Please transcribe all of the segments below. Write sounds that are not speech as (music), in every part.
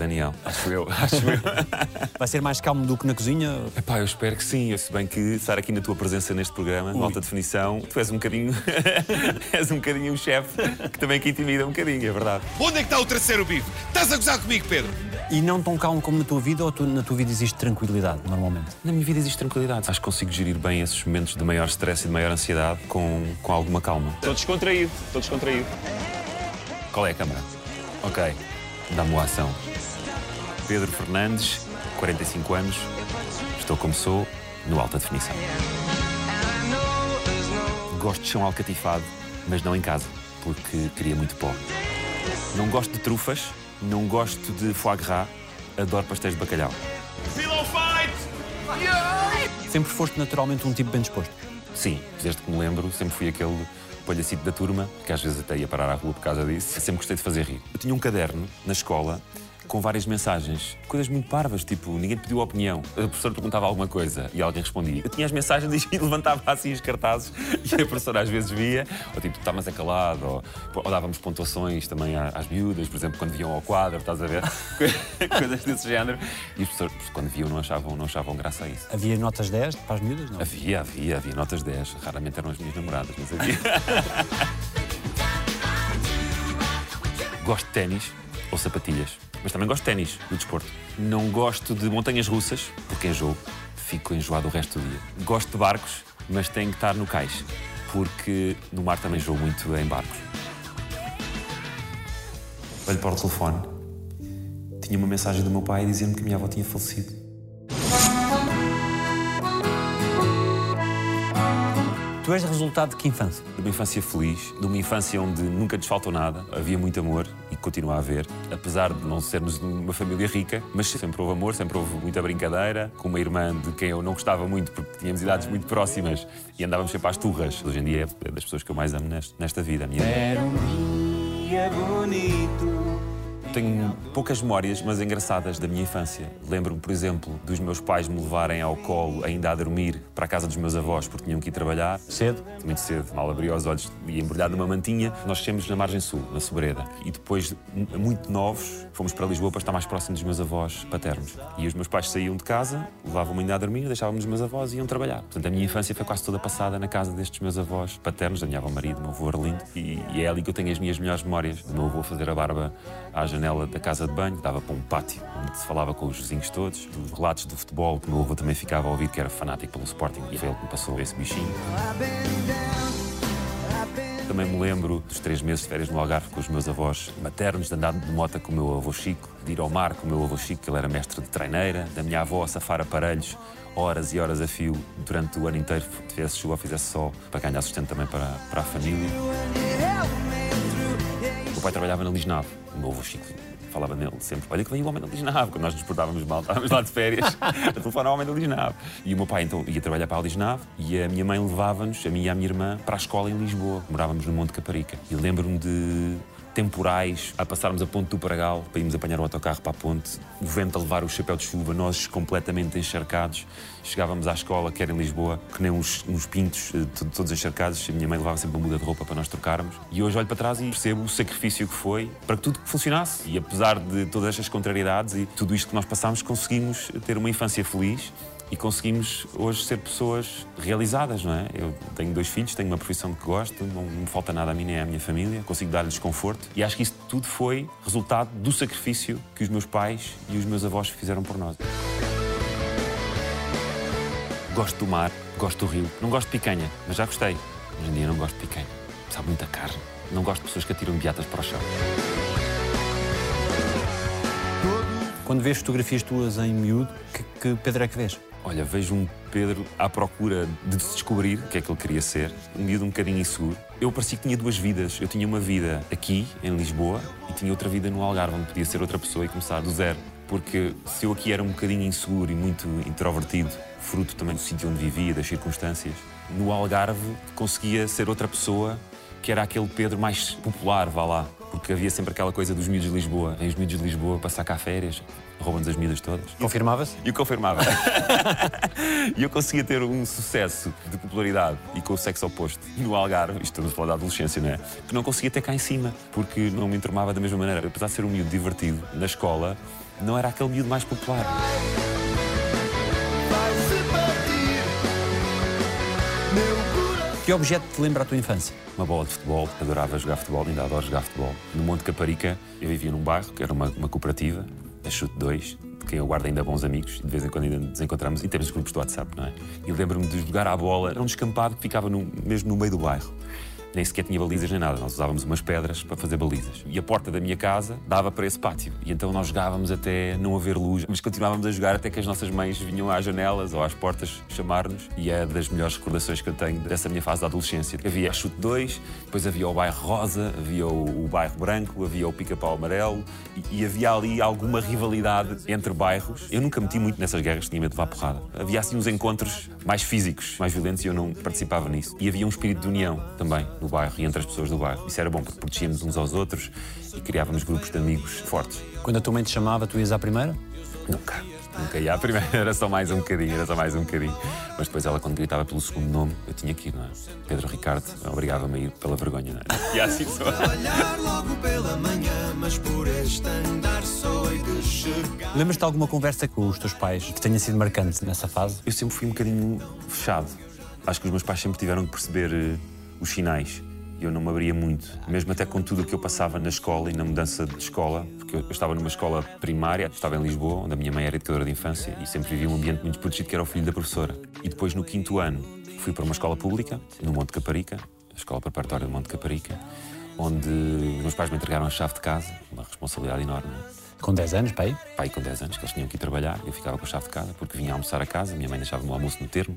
Daniel. Acho eu, (laughs) acho eu. Vai ser mais calmo do que na cozinha? Epá, eu espero que sim. Se bem que estar aqui na tua presença neste programa, de alta definição, tu és um bocadinho. (laughs) és um bocadinho o chefe que também que intimida um bocadinho, é verdade. Onde é que está o terceiro bife? Estás a gozar comigo, Pedro? E não tão calmo como na tua vida ou tu- na tua vida existe tranquilidade, normalmente? Na minha vida existe tranquilidade. Acho que consigo gerir bem esses momentos de maior stress e de maior ansiedade com, com alguma calma. Estou descontraído, estou descontraído. Qual é a câmara? Ok, dá-me uma ação. Pedro Fernandes, 45 anos, estou como sou, no alta definição. Gosto de chão alcatifado, mas não em casa, porque queria muito pó. Não gosto de trufas, não gosto de foie gras, adoro pastéis de bacalhau. Sempre foste naturalmente um tipo bem disposto. Sim, desde que me lembro, sempre fui aquele palhacito da turma, que às vezes até ia parar à rua por causa disso. Sempre gostei de fazer rir. Eu tinha um caderno na escola com várias mensagens, coisas muito parvas, tipo, ninguém te pediu opinião. A professora perguntava alguma coisa e alguém respondia. Eu tinha as mensagens (laughs) e levantava assim os cartazes (laughs) e a professora às vezes via, ou tipo, está mais acalado, ou, ou dávamos pontuações também às miúdas, por exemplo, quando viam ao quadro, estás a ver? (laughs) coisas desse género. E as pessoas, quando viam, não achavam, não achavam graça a isso. Havia notas 10 para as miúdas? Não. Havia, havia, havia notas 10. Raramente eram as minhas namoradas, mas havia. gosto de ténis ou sapatilhas, mas também gosto de ténis, do desporto. Não gosto de montanhas russas, porque enjoo. Fico enjoado o resto do dia. Gosto de barcos, mas tenho que estar no cais, porque no mar também enjoo muito em barcos. Olho para o telefone. Tinha uma mensagem do meu pai a dizer-me que a minha avó tinha falecido. Tu és resultado de que infância? De uma infância feliz, de uma infância onde nunca nos faltou nada, havia muito amor e continua a haver, apesar de não sermos de uma família rica, mas sempre houve amor, sempre houve muita brincadeira, com uma irmã de quem eu não gostava muito porque tínhamos idades muito próximas e andávamos sempre às turras. Hoje em dia é das pessoas que eu mais amo nesta vida, a minha. Era um dia bonito. Tenho poucas memórias, mas engraçadas da minha infância. Lembro-me, por exemplo, dos meus pais me levarem ao colo, ainda a dormir, para a casa dos meus avós, porque tinham que ir trabalhar. Cedo? muito cedo, mal abri os olhos e embrulhado numa mantinha. Nós descemos na margem sul, na Sobreda. E depois, muito novos, fomos para Lisboa para estar mais próximo dos meus avós paternos. E os meus pais saíam de casa, levavam-me ainda a dormir, deixávamos os meus avós e iam trabalhar. Portanto, a minha infância foi quase toda passada na casa destes meus avós paternos, da minha avó Maria, do meu avô Arlindo. E, e é ali que eu tenho as minhas melhores memórias. Do meu avô fazer a barba à janela da casa de banho, dava para um pátio, onde se falava com os vizinhos todos, dos relatos do futebol, que o meu avô também ficava a ouvir, que era fanático pelo Sporting. E foi ele que me passou esse bichinho. Também me lembro dos três meses de férias no Algarve com os meus avós maternos, de andar de moto com o meu avô Chico, de ir ao mar com o meu avô Chico, que ele era mestre de treineira, da minha avó a safar aparelhos horas e horas a fio durante o ano inteiro, tivesse chuva ou fizesse sol, para ganhar sustento também para, para a família. O meu pai trabalhava na Lisnave, meu avô Chico falava nele sempre, olha que vem o homem da Lisnave, quando nós nos portávamos mal, estávamos lá de férias, (laughs) a telefonar ao homem da Lisnave. E o meu pai então ia trabalhar para a Lisnave e a minha mãe levava-nos, a mim e a minha irmã, para a escola em Lisboa. Morávamos no Monte Caparica. E lembro-me de temporais, a passarmos a ponte do Paragal para irmos apanhar o autocarro para a ponte, o vento a levar o chapéu de chuva, nós completamente encharcados. Chegávamos à escola, que era em Lisboa, que nem uns, uns pintos, eh, to- todos encharcados. A minha mãe levava sempre uma muda de roupa para nós trocarmos. E hoje olho para trás e percebo o sacrifício que foi para que tudo funcionasse. E apesar de todas estas contrariedades e tudo isto que nós passámos, conseguimos ter uma infância feliz e conseguimos hoje ser pessoas realizadas, não é? Eu tenho dois filhos, tenho uma profissão que gosto, não me falta nada a mim nem à minha família, consigo dar-lhes conforto e acho que isso tudo foi resultado do sacrifício que os meus pais e os meus avós fizeram por nós. Gosto do mar, gosto do rio, não gosto de picanha, mas já gostei. Hoje em dia não gosto de picanha, sabe muita carne. Não gosto de pessoas que atiram beatas para o chão. Quando vês fotografias tuas em miúdo, que, que Pedro é que vês? Olha, vejo um Pedro à procura de se descobrir o que é que ele queria ser, um miúdo um bocadinho inseguro. Eu parecia que tinha duas vidas. Eu tinha uma vida aqui, em Lisboa, e tinha outra vida no Algarve, onde podia ser outra pessoa e começar do zero. Porque se eu aqui era um bocadinho inseguro e muito introvertido, fruto também do sítio onde vivia, das circunstâncias, no Algarve conseguia ser outra pessoa que era aquele Pedro mais popular, vá lá. Porque havia sempre aquela coisa dos miúdos de Lisboa. Vêm os miúdos de Lisboa passar cá férias, roubam-nos as miúdas todas. Confirmava-se? E eu confirmava. (laughs) e eu conseguia ter um sucesso de popularidade e com o sexo oposto no Algarve, isto estamos a falar da adolescência, não é? Que não conseguia ter cá em cima, porque não me enturmava da mesma maneira. Apesar de ser um miúdo divertido na escola, não era aquele miúdo mais popular. Que objeto te lembra a tua infância? Uma bola de futebol, adorava jogar futebol, ainda adoro jogar futebol. No Monte Caparica, eu vivia num bairro que era uma, uma cooperativa, a Chute 2, de quem eu guardo ainda bons amigos, de vez em quando ainda nos encontramos, e temos os grupos do WhatsApp, não é? E lembro-me de jogar à bola, era um descampado que ficava no- mesmo no meio do bairro. Nem sequer tinha balizas nem nada, nós usávamos umas pedras para fazer balizas. E a porta da minha casa dava para esse pátio. E então nós jogávamos até não haver luz, mas continuávamos a jogar até que as nossas mães vinham às janelas ou às portas chamar-nos. E é das melhores recordações que eu tenho dessa minha fase da adolescência. Havia a Chute 2, depois havia o bairro Rosa, havia o, o bairro Branco, havia o Pica-Pau Amarelo e, e havia ali alguma rivalidade entre bairros. Eu nunca meti muito nessas guerras, tinha medo de levar porrada. Havia assim uns encontros mais físicos, mais violentos e eu não participava nisso. E havia um espírito de união também no bairro e entre as pessoas do bairro. Isso era bom porque protegíamos uns aos outros e criávamos grupos de amigos fortes. Quando a tua mãe te chamava, tu ias à primeira? Nunca. Nunca ia à primeira, (laughs) era só mais um bocadinho, era só mais um bocadinho. Mas depois ela, quando gritava pelo segundo nome, eu tinha que ir, não é? Pedro Ricardo obrigava-me a ir pela vergonha, não é? (laughs) E assim só. Olhar logo pela manhã, mas por este andar só hei de chegar. Lembras-te de alguma conversa com os teus pais que tenha sido marcante nessa fase? Eu sempre fui um bocadinho fechado. Acho que os meus pais sempre tiveram que perceber eh, os sinais. E eu não me abria muito. Mesmo até com tudo o que eu passava na escola e na mudança de escola, porque eu estava numa escola primária, estava em Lisboa, onde a minha mãe era educadora de infância e sempre vivia um ambiente muito protegido, que era o filho da professora. E depois, no quinto ano, fui para uma escola pública, no Monte Caparica, a escola preparatória do Monte Caparica, onde os meus pais me entregaram a chave de casa, uma responsabilidade enorme. Com 10 anos, pai? pai com 10 anos, que eles tinham que ir trabalhar, eu ficava com a chave de casa porque vinha almoçar a casa, minha mãe deixava-me o almoço no termo.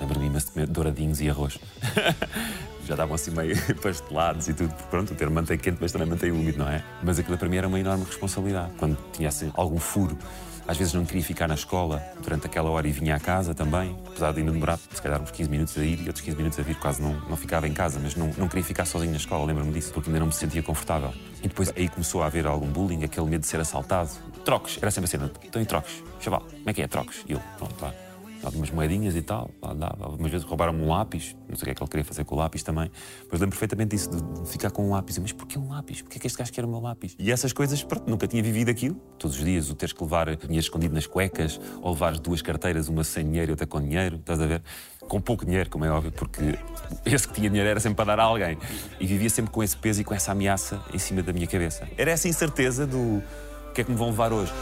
Lembro-me imenso de comer douradinhos e arroz. (laughs) Já estavam assim meio (laughs) pastelados e tudo. Pronto, o termo mantém quente, mas também mantém úmido, não é? Mas aquilo para mim era uma enorme responsabilidade. Quando tinha assim, algum furo, às vezes não queria ficar na escola durante aquela hora e vinha à casa também, apesar de ainda demorar, se calhar, uns 15 minutos a ir e outros 15 minutos a vir, quase não, não ficava em casa, mas não, não queria ficar sozinho na escola, lembro-me disso, porque ainda não me sentia confortável. E depois aí começou a haver algum bullying, aquele medo de ser assaltado. Trocos, era sempre a cena, estão em trocos. Chaval, como é que é trocos? E eu, pronto, lá. Dava umas moedinhas e tal, lá dava. Algumas vezes roubaram-me um lápis, não sei o que é que ele queria fazer com o lápis também. Mas lembro perfeitamente disso, de de ficar com um lápis. Mas porquê um lápis? Porquê é que este gajo quer o meu lápis? E essas coisas, pronto, nunca tinha vivido aquilo. Todos os dias, o teres que levar dinheiro escondido nas cuecas, ou levar duas carteiras, uma sem dinheiro e outra com dinheiro, estás a ver? Com pouco dinheiro, como é óbvio, porque esse que tinha dinheiro era sempre para dar a alguém. E vivia sempre com esse peso e com essa ameaça em cima da minha cabeça. Era essa incerteza do o que é que me vão levar hoje.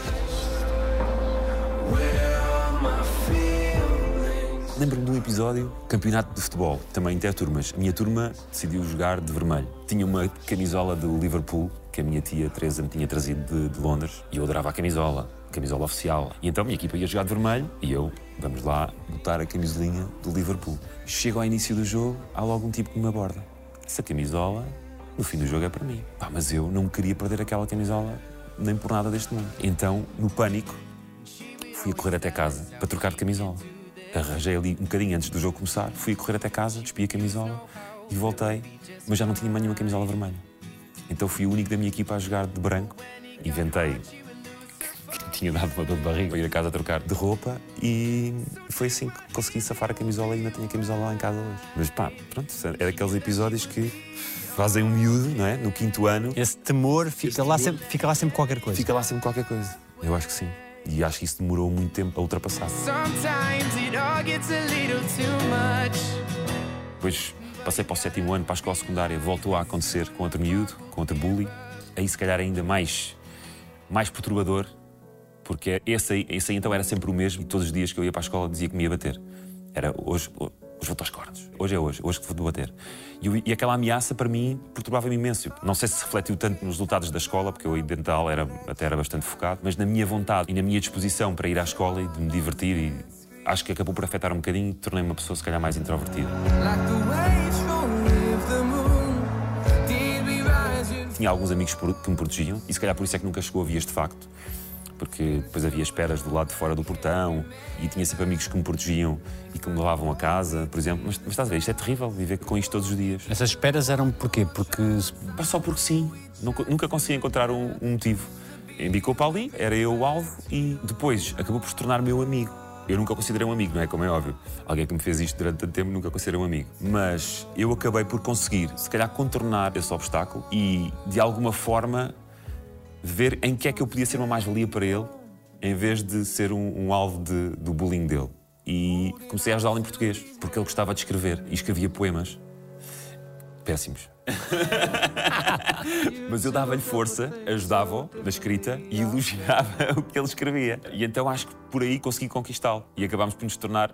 Lembro-me de um episódio, campeonato de futebol, também interturmas. A minha turma decidiu jogar de vermelho. Tinha uma camisola do Liverpool, que a minha tia Teresa me tinha trazido de, de Londres, e eu adorava a camisola, camisola oficial. E então a minha equipa ia jogar de vermelho, e eu, vamos lá, botar a camisolinha do Liverpool. Chego ao início do jogo, há logo um tipo que me aborda. Essa camisola, no fim do jogo, é para mim. Pá, mas eu não queria perder aquela camisola nem por nada deste mundo. Então, no pânico, fui a correr até casa para trocar de camisola. Arranjei ali um bocadinho antes do jogo começar, fui a correr até casa, despi a camisola e voltei, mas já não tinha mais nenhuma camisola vermelha. Então fui o único da minha equipa a jogar de branco. Inventei que tinha dado uma dor de barriga para ir a casa trocar de roupa e foi assim que consegui safar a camisola e ainda tenho a camisola lá em casa hoje. Mas pá, pronto, é daqueles episódios que fazem um miúdo, não é? No quinto ano, Esse temor fica, lá, Sempre, fica lá sempre qualquer coisa. fica lá sempre qualquer coisa. Eu acho que sim. E acho que isso demorou muito tempo a ultrapassar. Depois passei para o sétimo ano, para a escola secundária, voltou a acontecer com outro miúdo, com outro bully. Aí se calhar ainda mais, mais perturbador, porque esse aí, esse aí então era sempre o mesmo. Todos os dias que eu ia para a escola dizia que me ia bater. Era hoje, hoje vou-te aos cornos. Hoje é hoje, hoje que vou-te bater. E, e aquela ameaça para mim perturbava-me imenso. Não sei se refletiu tanto nos resultados da escola, porque eu aí dentro da aula era, até era bastante focado, mas na minha vontade e na minha disposição para ir à escola e de me divertir e acho que acabou por afetar um bocadinho e tornei-me uma pessoa se calhar mais introvertida. Tinha alguns amigos que me protegiam e se calhar por isso é que nunca chegou a vias de facto. Porque depois havia esperas do lado de fora do portão e tinha sempre amigos que me protegiam e que me levavam a casa, por exemplo. Mas, mas estás a ver, isto é terrível, viver com isto todos os dias. Essas esperas eram porquê? Porque Pá, Só porque sim. Nunca, nunca consegui encontrar um, um motivo. Indicou para ali, era eu o alvo e depois acabou por se tornar meu amigo. Eu nunca o considerei um amigo, não é? Como é óbvio. Alguém que me fez isto durante tanto tempo nunca considerei um amigo. Mas eu acabei por conseguir, se calhar, contornar esse obstáculo e, de alguma forma, ver em que é que eu podia ser uma mais-valia para ele, em vez de ser um, um alvo de- do bullying dele. E comecei a ajudá-lo em português, porque ele gostava de escrever e escrevia poemas. Péssimos. (laughs) Mas eu dava-lhe força, ajudava-o na escrita e elogiava (laughs) o que ele escrevia. E então acho que por aí consegui conquistá-lo. E acabámos por nos tornar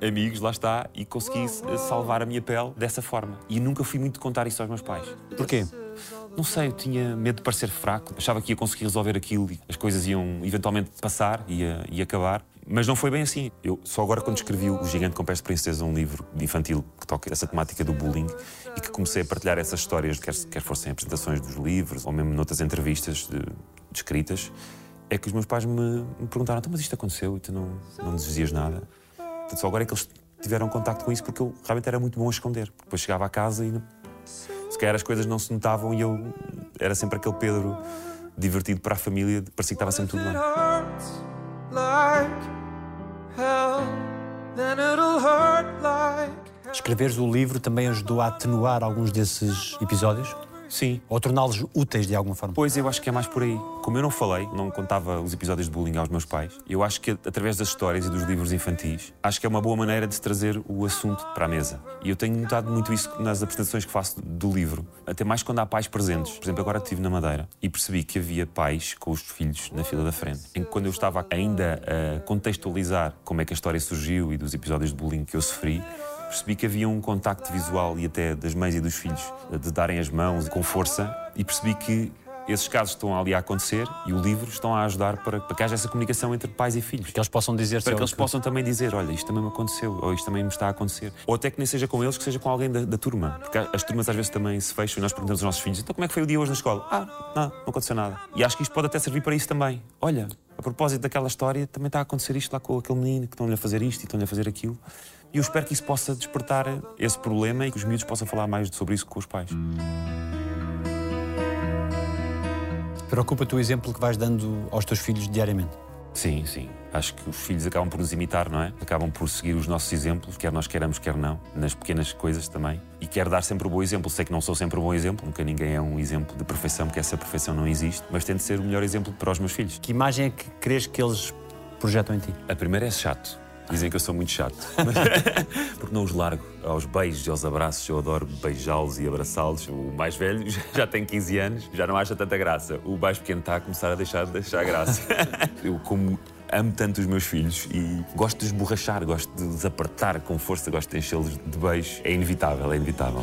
amigos, lá está, e consegui salvar a minha pele dessa forma. E nunca fui muito contar isso aos meus pais. porquê? Não sei, eu tinha medo de parecer fraco, achava que ia conseguir resolver aquilo e as coisas iam eventualmente passar e, acabar. Mas não foi bem assim. Eu só agora, quando escrevi O Gigante com Pés de Princesa, um livro infantil que toca essa temática do bullying e que comecei a partilhar essas histórias, quer, quer fossem apresentações dos livros ou mesmo noutras entrevistas de, de escritas, é que os meus pais me, me perguntaram: então, mas isto aconteceu e tu não, não dizias nada? Portanto, só agora é que eles tiveram contacto com isso porque eu realmente era muito bom a esconder. Depois chegava a casa e não- se calhar as coisas não se notavam e eu era sempre aquele Pedro divertido para a família, parecia que estava sempre tudo bem. Escreveres o livro também ajudou a atenuar alguns desses episódios? Sim. Ou torná-los úteis de alguma forma? Pois eu acho que é mais por aí. Como eu não falei, não contava os episódios de bullying aos meus pais, eu acho que através das histórias e dos livros infantis, acho que é uma boa maneira de se trazer o assunto para a mesa. E eu tenho notado muito isso nas apresentações que faço do livro, até mais quando há pais presentes. Por exemplo, agora estive na Madeira e percebi que havia pais com os filhos na fila da frente. Em que quando eu estava ainda a contextualizar como é que a história surgiu e dos episódios de bullying que eu sofri, percebi que havia um contacto visual e até das mães e dos filhos de darem as mãos com força e percebi que esses casos estão ali a acontecer e o livro estão a ajudar para, para que haja essa comunicação entre pais e filhos. Que eles possam dizer Para que eles possam também dizer, olha, isto também me aconteceu, ou isto também me está a acontecer. Ou até que nem seja com eles, que seja com alguém da, da turma. Porque as turmas às vezes também se fecham e nós perguntamos aos nossos filhos, então como é que foi o dia hoje na escola? Ah, não, não aconteceu nada. E acho que isto pode até servir para isso também. Olha, a propósito daquela história, também está a acontecer isto lá com aquele menino, que estão-lhe a fazer isto e estão-lhe a fazer aquilo. E eu espero que isso possa despertar esse problema e que os miúdos possam falar mais sobre isso com os pais. Preocupa-te o exemplo que vais dando aos teus filhos diariamente. Sim, sim. Acho que os filhos acabam por nos imitar, não é? Acabam por seguir os nossos exemplos, quer nós queiramos, quer não, nas pequenas coisas também. E quero dar sempre o bom exemplo. Sei que não sou sempre um bom exemplo, nunca ninguém é um exemplo de perfeição, porque essa perfeição não existe, mas tento ser o melhor exemplo para os meus filhos. Que imagem é que crees que eles projetam em ti? A primeira é chato. Dizem que eu sou muito chato. (laughs) Porque não os largo aos beijos e aos abraços. Eu adoro beijá-los e abraçá-los. O mais velho (laughs) já tem 15 anos, já não acha tanta graça. O mais pequeno está a começar a deixar de deixar graça. (laughs) Eu, como amo tanto os meus filhos e gosto de os borrachar, gosto de os apertar com força, gosto de enchê-los de beijos. É inevitável, é inevitável.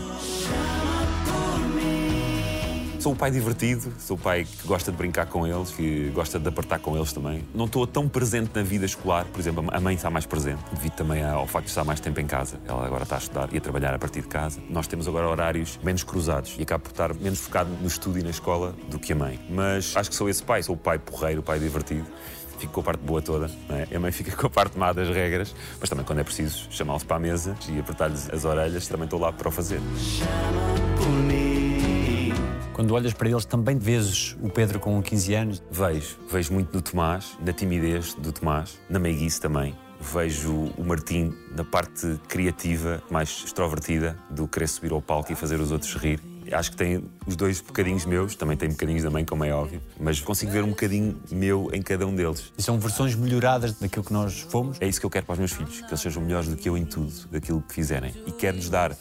Sou o pai divertido, sou o pai que gosta de brincar com eles, que gosta de apertar com eles também. Não estou tão presente na vida escolar, por exemplo, a mãe está mais presente, devido também ao facto de estar mais tempo em casa. Ela agora está a estudar e a trabalhar a partir de casa. Nós temos agora horários menos cruzados e acabo por estar menos focado no estudo e na escola do que a mãe. Mas acho que sou esse pai, sou o pai porreiro, o pai divertido. Fico com a parte boa toda, não é? a mãe fica (laughs) com a parte má das regras, mas também quando é preciso chamá-los para a mesa e apertar-lhes as orelhas, também estou lá para o fazer. Quando olhas para eles, também vezes o Pedro com 15 anos. Vejo, vejo muito no Tomás, na timidez do Tomás, na meiguice também. Vejo o Martim na parte criativa, mais extrovertida, do querer subir ao palco e fazer os outros rir. Acho que tem os dois bocadinhos meus, também tem bocadinhos da mãe, como é óbvio, mas consigo ver um bocadinho meu em cada um deles. E são versões melhoradas daquilo que nós fomos. É isso que eu quero para os meus filhos, que eles sejam melhores do que eu em tudo, daquilo que fizerem. E quero-lhes dar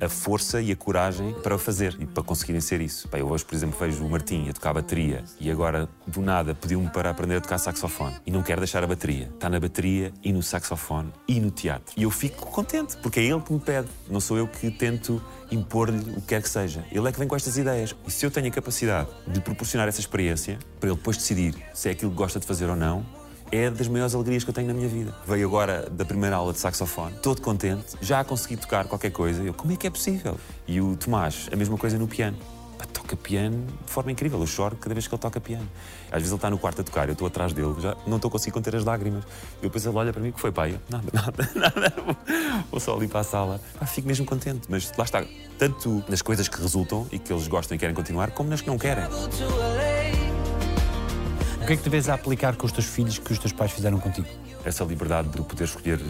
a força e a coragem para o fazer e para conseguirem ser isso. Eu hoje, por exemplo, vejo o Martim a tocar bateria e agora, do nada, pediu-me para aprender a tocar saxofone. E não quero deixar a bateria. Está na bateria e no saxofone e no teatro. E eu fico contente, porque é ele que me pede. Não sou eu que tento impor-lhe o que quer que seja. Ele é que vem com estas ideias. E se eu tenho a capacidade de proporcionar essa experiência, para ele depois decidir se é aquilo que gosta de fazer ou não, é das maiores alegrias que eu tenho na minha vida. Veio agora da primeira aula de saxofone, todo contente, já consegui tocar qualquer coisa. Eu, como é que é possível? E o Tomás, a mesma coisa no piano. Pá, toca piano de forma incrível. Eu choro cada vez que ele toca piano. Às vezes ele está no quarto a tocar, eu estou atrás dele, já não estou conseguindo conter as lágrimas. E depois ele olha para mim, que foi, pai? Eu, Nada, (laughs) nada, nada. Vou só ali para a sala. Fico mesmo contente. Mas lá está, tanto nas coisas que resultam e que eles gostam e querem continuar, como nas que não querem. O que é que a aplicar com os teus filhos que os teus pais fizeram contigo? essa liberdade de poder escolher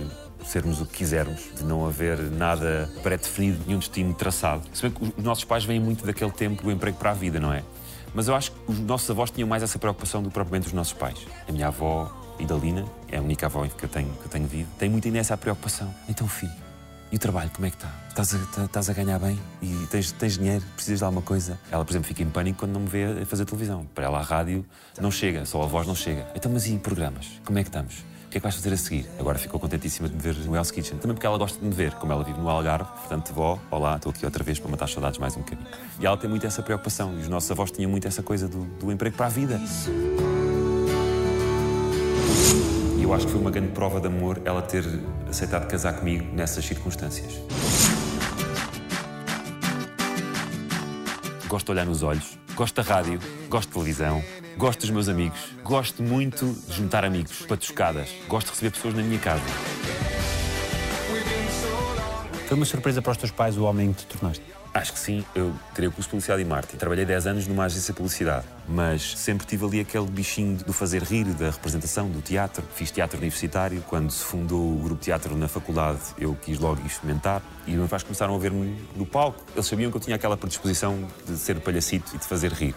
sermos o que quisermos, de não haver nada pré-definido, nenhum destino traçado. Se bem que os nossos pais vêm muito daquele tempo do emprego para a vida, não é? Mas eu acho que os nossos avós tinham mais essa preocupação do que propriamente os nossos pais. A minha avó, Idalina, é a única avó que eu tenho, que eu tenho vivo, tem muito ainda essa preocupação. Então, filho, e o trabalho, como é que está? Estás a, tá- estás a ganhar bem? E tens, tens dinheiro? Precisas de alguma coisa? Ela, por exemplo, fica em pânico quando não me vê a fazer televisão. Para ela, a rádio não chega, só a voz não chega. Então, mas e programas? Como é que estamos? O que é que vais fazer a seguir? Agora ficou contentíssima de me ver no Hell's Kitchen. Também porque ela gosta de me ver, como ela vive no Algarve. Portanto, vó, olá, estou aqui outra vez para matar saudades mais um bocadinho. E ela tem muito essa preocupação. E os nossos avós tinham muito essa coisa do, do emprego para a vida. Eu acho que foi uma grande prova de amor ela ter aceitado casar comigo nessas circunstâncias. Gosto de olhar nos olhos, gosto da rádio, gosto de televisão, gosto dos meus amigos, gosto muito de juntar amigos, patuscadas, gosto de receber pessoas na minha casa. Foi uma surpresa para os teus pais o homem que te tornaste? Acho que sim, eu tirei o curso de Publicidade e Marketing. Trabalhei 10 anos numa agência de publicidade, mas sempre tive ali aquele bichinho do fazer rir, da representação, do teatro. Fiz teatro universitário. Quando se fundou o grupo de teatro na faculdade, eu quis logo experimentar. E os meus pais começaram a ver-me no palco. Eles sabiam que eu tinha aquela predisposição de ser palhacito e de fazer rir.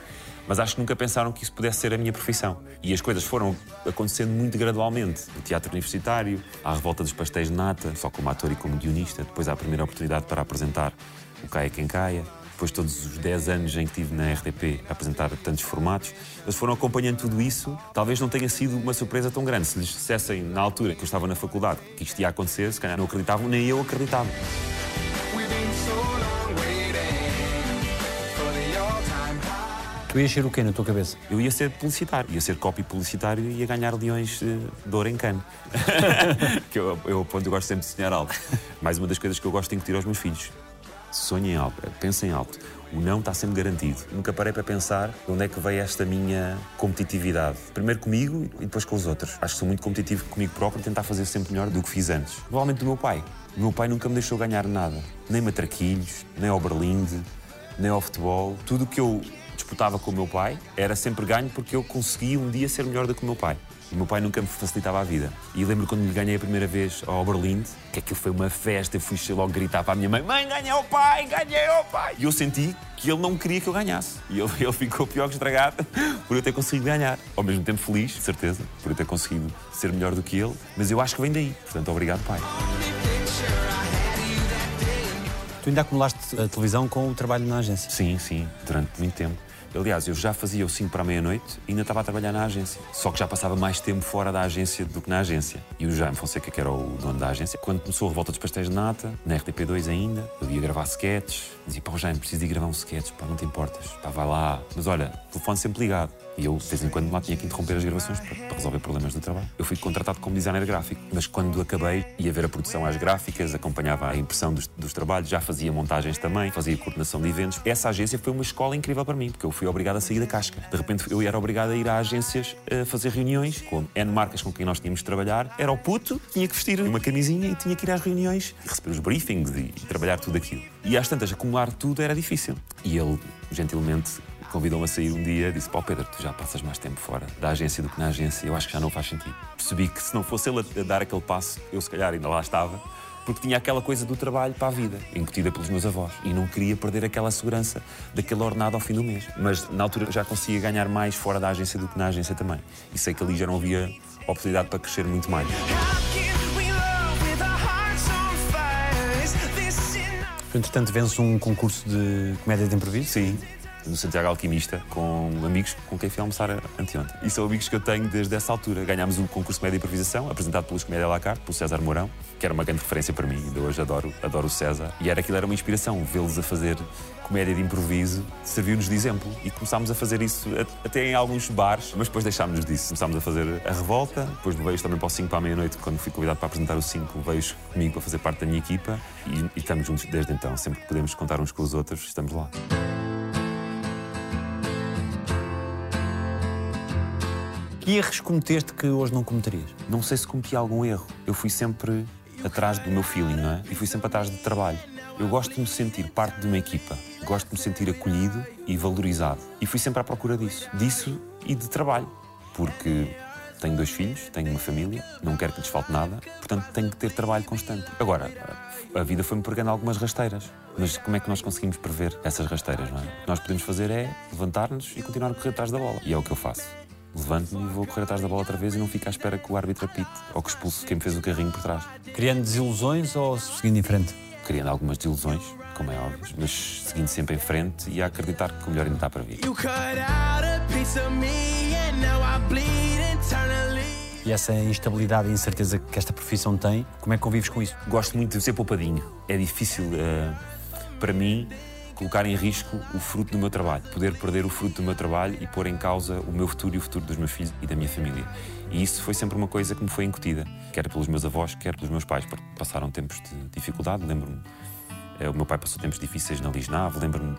Mas acho que nunca pensaram que isso pudesse ser a minha profissão. E as coisas foram acontecendo muito gradualmente. O teatro universitário, à revolta dos pastéis de nata, só como ator e como guionista. Depois a primeira oportunidade para apresentar o Caia Quem Caia. Depois todos os 10 anos em que estive na RTP a apresentar tantos formatos, eles foram acompanhando tudo isso. Talvez não tenha sido uma surpresa tão grande. Se lhes dissessem na altura que eu estava na faculdade que isto ia acontecer, se calhar não acreditavam, nem eu acreditava. Tu ias ser o quê na tua cabeça? Eu ia ser publicitário, ia ser copy publicitário e ia ganhar leões eh, de ouro em cano. (laughs) (laughs) que eu, eu, ponto, eu gosto sempre de sonhar alto. Mais uma das coisas que eu gosto de incutir aos meus filhos. Sonhem alto, pensem alto. O não está sempre garantido. Nunca parei para pensar de onde é que veio esta minha competitividade. Primeiro comigo e depois com os outros. Acho que sou muito competitivo comigo próprio, tentar fazer sempre melhor do que fiz antes. Provavelmente do meu pai. O meu pai nunca me deixou ganhar nada. Nem matraquilhos, nem ao berlinde, nem ao futebol. Tudo o que eu disputava com o meu pai era sempre ganho porque eu conseguia um dia ser melhor do que o meu pai. O meu pai nunca me facilitava a vida. E lembro quando lhe ganhei a primeira vez ao Berlim, que aquilo foi uma festa, eu fui logo gritar para a minha mãe: Mãe, ganhei ao pai, ganhei ao pai! E eu senti que ele não queria que eu ganhasse. E ele, (laughs) ele ficou pior que estragado por eu ter conseguido ganhar. Ao mesmo tempo feliz, de certeza, por eu ter conseguido ser melhor do que ele. Mas eu acho que vem daí. Portanto, obrigado, pai. Tu ainda acumulaste a televisão com o trabalho na agência. Sim, sim, durante muito tempo. Aliás, eu já fazia o 5 para a meia-noite e ainda estava a trabalhar na agência. Só que já passava mais tempo fora da agência do que na agência. E o Jaime Fonseca, que era o dono da agência, quando começou a Revolta dos Pastéis de Nata, na RTP2 ainda, eu ia gravar sketches. Dizia, pá, Jaime, preciso de ir gravar um sketch, pá, não te importas. Pá, vai lá. Mas olha, telefone sempre ligado. E eu, de vez em quando, lá tinha que interromper as gravações para, para resolver problemas do trabalho. Eu fui contratado como designer gráfico, mas quando acabei, ia ver a produção às gráficas, acompanhava a impressão dos, dos trabalhos, já fazia montagens também, fazia coordenação de eventos. Essa agência foi uma escola incrível para mim, porque eu fui obrigado a sair da casca. De repente, eu era obrigado a ir a agências a fazer reuniões com N marcas com quem nós tínhamos de trabalhar. Era o puto, tinha que vestir uma camisinha e tinha que ir às reuniões receber os briefings e, e trabalhar tudo aquilo. E às tantas, acumular tudo era difícil. E ele, gentilmente, convidou-me a sair um dia e disse: Pá, Pedro, tu já passas mais tempo fora da agência do que na agência. Eu acho que já não faz sentido. Percebi que se não fosse ele a dar aquele passo, eu se calhar ainda lá estava, porque tinha aquela coisa do trabalho para a vida, incutida pelos meus avós. E não queria perder aquela segurança daquele ordenado ao fim do mês. Mas na altura já conseguia ganhar mais fora da agência do que na agência também. E sei que ali já não havia oportunidade para crescer muito mais. Entretanto, vences um concurso de comédia de improviso. Sim, no Santiago Alquimista, com amigos com quem fui almoçar anteontem. E são amigos que eu tenho desde essa altura. Ganhámos um concurso de comédia improvisação, apresentado pelos Comédia à pelo César Mourão, que era uma grande referência para mim. Ainda hoje adoro, adoro o César. E era aquilo era uma inspiração, vê-los a fazer comédia de improviso, serviu-nos de exemplo. E começámos a fazer isso até em alguns bares, mas depois deixámos-nos disso. Começámos a fazer a revolta, depois levei-os também para o 5 para a meia-noite, quando fui convidado para apresentar o 5, levei-os comigo para fazer parte da minha equipa e, e estamos juntos desde então. Sempre que podemos contar uns com os outros, estamos lá. Que erros cometeste que hoje não cometerias? Não sei se cometi algum erro. Eu fui sempre atrás do meu feeling, não é? E fui sempre atrás do trabalho. Eu gosto de me sentir parte de uma equipa. Gosto de me sentir acolhido e valorizado. E fui sempre à procura disso. Disso e de trabalho. Porque tenho dois filhos, tenho uma família, não quero que lhes falte nada, portanto tenho que ter trabalho constante. Agora, a vida foi-me pregando algumas rasteiras. Mas como é que nós conseguimos prever essas rasteiras, não é? O que nós podemos fazer é levantar-nos e continuar a correr atrás da bola. E é o que eu faço. Levanto-me e vou correr atrás da bola outra vez e não fico à espera que o árbitro apite ou que expulse quem me fez o carrinho por trás. Criando desilusões ou seguindo em frente? Criando algumas desilusões, como é óbvio, mas seguindo sempre em frente e a acreditar que o melhor ainda está para vir. E essa instabilidade e incerteza que esta profissão tem, como é que convives com isso? Gosto muito de ser poupadinho. É difícil eh, para mim colocar em risco o fruto do meu trabalho, poder perder o fruto do meu trabalho e pôr em causa o meu futuro e o futuro dos meus filhos e da minha família. E isso foi sempre uma coisa que me foi incutida, quer pelos meus avós, quer pelos meus pais, porque passaram tempos de dificuldade. Lembro-me, eh, o meu pai passou tempos difíceis na Lisnave, lembro-me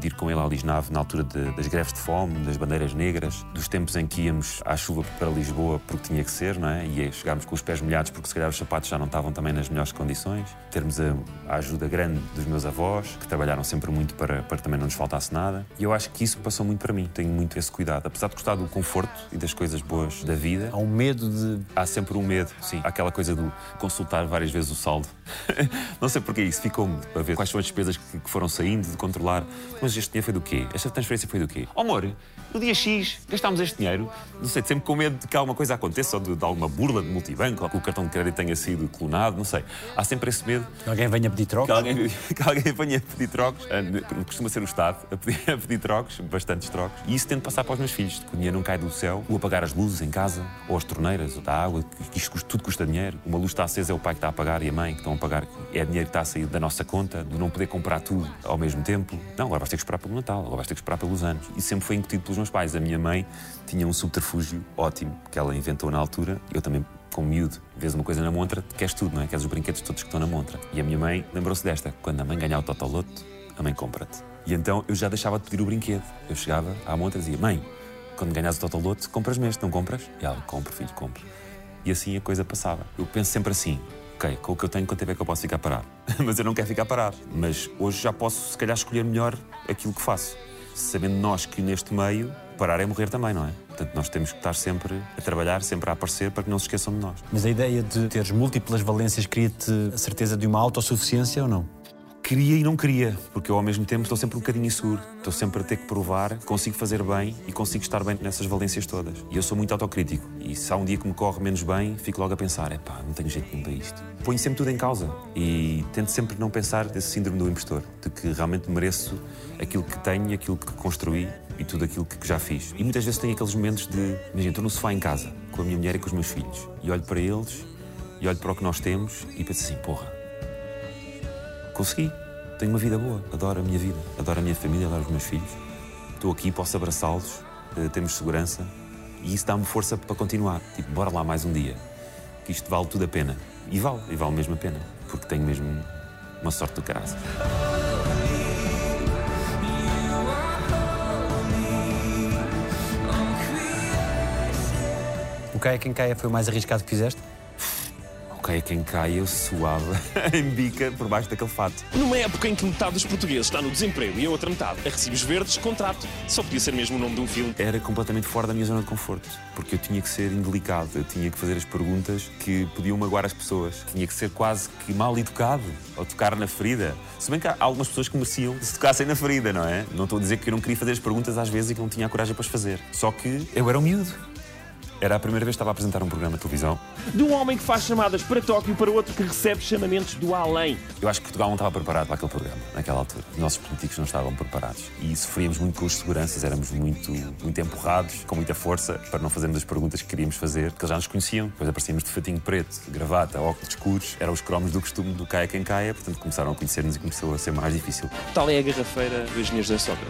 de ir com ele à Lisnave na altura de- das greves de fome, das bandeiras negras, dos tempos em que íamos à chuva para Lisboa porque tinha que ser, não é? E chegámos com os pés molhados porque se calhar os sapatos já não estavam também nas melhores condições. Termos a, a ajuda grande dos meus avós, que trabalharam sempre muito para, para também não nos faltasse nada. E eu acho que isso passou muito para mim. Tenho muito esse cuidado. Apesar de gostar do conforto e das coisas boas da vida, Há um medo de. há sempre um medo, sim. Há aquela coisa do consultar várias vezes o saldo. (laughs) não sei porque é isso, ficou-me a ver quais são as despesas que, que foram saindo, de controlar. Mas este dinheiro foi do quê? Esta transferência foi do quê? Oh, amor, no dia X gastámos este dinheiro, não sei, sempre com medo de que alguma coisa aconteça ou de, de alguma burla de multibanco, ou que o cartão de crédito tenha sido clonado, não sei. Há sempre esse medo que Alguém venha pedir que troca? alguém, (laughs) que alguém venha pedir trocos. Ah, Costuma ser o Estado a pedir, (laughs) a pedir trocos, bastantes trocos. E isso tento passar para os meus filhos, que o dinheiro não cai do céu. O apagar as luzes em casa, ou as torneiras, ou da água, que isto custa- tudo custa dinheiro. Uma luz está acesa é o pai que está a pagar e a mãe que estão a pagar. É dinheiro que está a sair da nossa conta, de não poder comprar tudo ao mesmo tempo. Não, agora vais ter que esperar pelo Natal, agora vais ter que esperar pelos anos. Isso sempre foi incutido pelos meus pais. A minha mãe tinha um subterfúgio ótimo que ela inventou na altura. Eu também como miúdo, vês uma coisa na montra, queres tudo, não é? Queres os brinquedos todos que estão na montra. E a minha mãe lembrou-se desta. Quando a mãe ganhar o Totoloto, a mãe compra-te. E então eu já deixava de pedir o brinquedo. Eu chegava à montra e dizia, mãe, quando ganhas o Totoloto, compras-me este, não compras? E ela, compro, filho, compro. E assim a coisa passava. Eu penso sempre assim, ok, com o que eu tenho, quanto tempo é que eu posso ficar parado? (laughs) Mas eu não quero ficar parado. Mas hoje já posso, se calhar, escolher melhor aquilo que faço. Sabendo nós que neste meio, parar é morrer também, não é? Portanto, nós temos que estar sempre a trabalhar, sempre a aparecer, para que não se esqueçam de nós. Mas a ideia de teres múltiplas valências cria-te a certeza de uma autossuficiência ou não? Queria e não queria, porque eu ao mesmo tempo estou sempre um bocadinho inseguro. Estou sempre a ter que provar consigo fazer bem e consigo estar bem nessas valências todas. E eu sou muito autocrítico. E se há um dia que me corre menos bem, fico logo a pensar: epá, não tenho jeito nenhum para isto. Ponho sempre tudo em causa e tento sempre não pensar desse síndrome do impostor, de que realmente mereço aquilo que tenho, aquilo que construí e tudo aquilo que já fiz. E muitas vezes tenho aqueles momentos de, imagina, estou no sofá em casa, com a minha mulher e com os meus filhos, e olho para eles e olho para o que nós temos e penso assim: porra, consegui. Tenho uma vida boa, adoro a minha vida, adoro a minha família, adoro os meus filhos. Estou aqui, posso abraçá-los, eh, temos segurança e isso dá-me força para continuar. Tipo, bora lá mais um dia, que isto vale tudo a pena. E vale, e vale mesmo a pena, porque tenho mesmo uma sorte do caralho. O Caia Quem Caia foi o mais arriscado que fizeste? Ok, quem cai eu suava (laughs) em bica por baixo daquele fato. Numa época em que metade dos portugueses está no desemprego e a outra metade a recibos verdes, contrato. Só podia ser mesmo o nome de um filme. Era completamente fora da minha zona de conforto, porque eu tinha que ser indelicado, eu tinha que fazer as perguntas que podiam magoar as pessoas, tinha que ser quase que mal educado ao tocar na ferida. Se bem que há algumas pessoas que mereciam se tocassem na ferida, não é? Não estou a dizer que eu não queria fazer as perguntas às vezes e que não tinha a coragem para as fazer. Só que eu era um miúdo. Era a primeira vez que estava a apresentar um programa de televisão. De um homem que faz chamadas para Tóquio para outro que recebe chamamentos do além. Eu acho que Portugal não estava preparado para aquele programa, naquela altura. Os nossos políticos não estavam preparados. E sofríamos muito com os seguranças, éramos muito, muito empurrados, com muita força, para não fazermos as perguntas que queríamos fazer, porque eles já nos conheciam. Depois aparecíamos de fatinho preto, gravata, óculos escuros. Eram os cromos do costume do caia quem caia, portanto começaram a conhecer-nos e começou a ser mais difícil. Tal é a garrafeira dos Engenheiros da Sogra.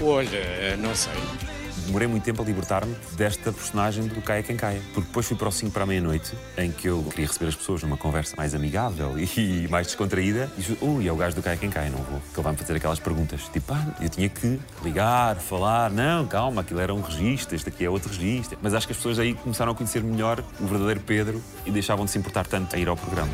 Olha, não sei. Demorei muito tempo a libertar-me desta personagem do Caia Quem Caia. Porque depois fui para o 5 para a meia-noite, em que eu queria receber as pessoas numa conversa mais amigável (laughs) e mais descontraída. E disse, ui, é o gajo do Caia Quem Caia, não vou. Que ele vai-me fazer aquelas perguntas. Tipo, ah, eu tinha que ligar, falar. Não, calma, aquilo era um registro, este aqui é outro registro. Mas acho que as pessoas aí começaram a conhecer melhor o verdadeiro Pedro e deixavam de se importar tanto a ir ao programa.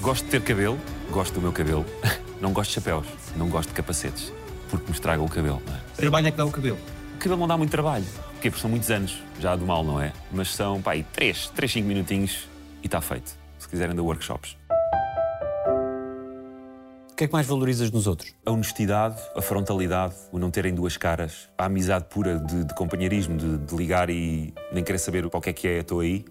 Gosto de ter cabelo, gosto do meu cabelo. (laughs) Não gosto de chapéus, não gosto de capacetes, porque me estragam o cabelo. Não é? Trabalho é que dá o cabelo. O cabelo não dá muito trabalho, porque são muitos anos já do mal, não é? Mas são, pá, aí 3, 3, 5 minutinhos e está feito. Se quiserem dar workshops. O que é que mais valorizas nos outros? A honestidade, a frontalidade, o não terem duas caras, a amizade pura de, de companheirismo, de, de ligar e nem querer saber para o que é que é, estou aí